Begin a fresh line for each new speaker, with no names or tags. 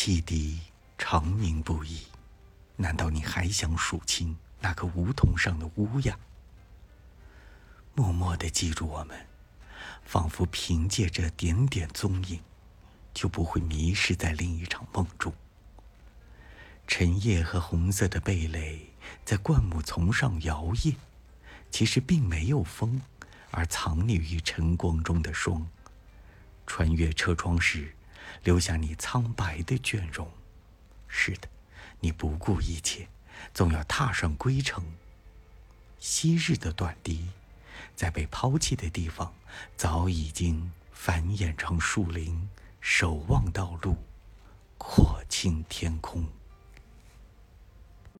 汽笛长鸣不已，难道你还想数清那个梧桐上的乌鸦？默默地记住我们，仿佛凭借着点点踪影，就不会迷失在另一场梦中。晨叶和红色的蓓蕾在灌木丛上摇曳，其实并没有风，而藏匿于晨光中的霜。穿越车窗时，留下你苍白的倦容。是的，你不顾一切，总要踏上归程。昔日的短笛。在被抛弃的地方，早已经繁衍成树林，守望道路，阔清天空。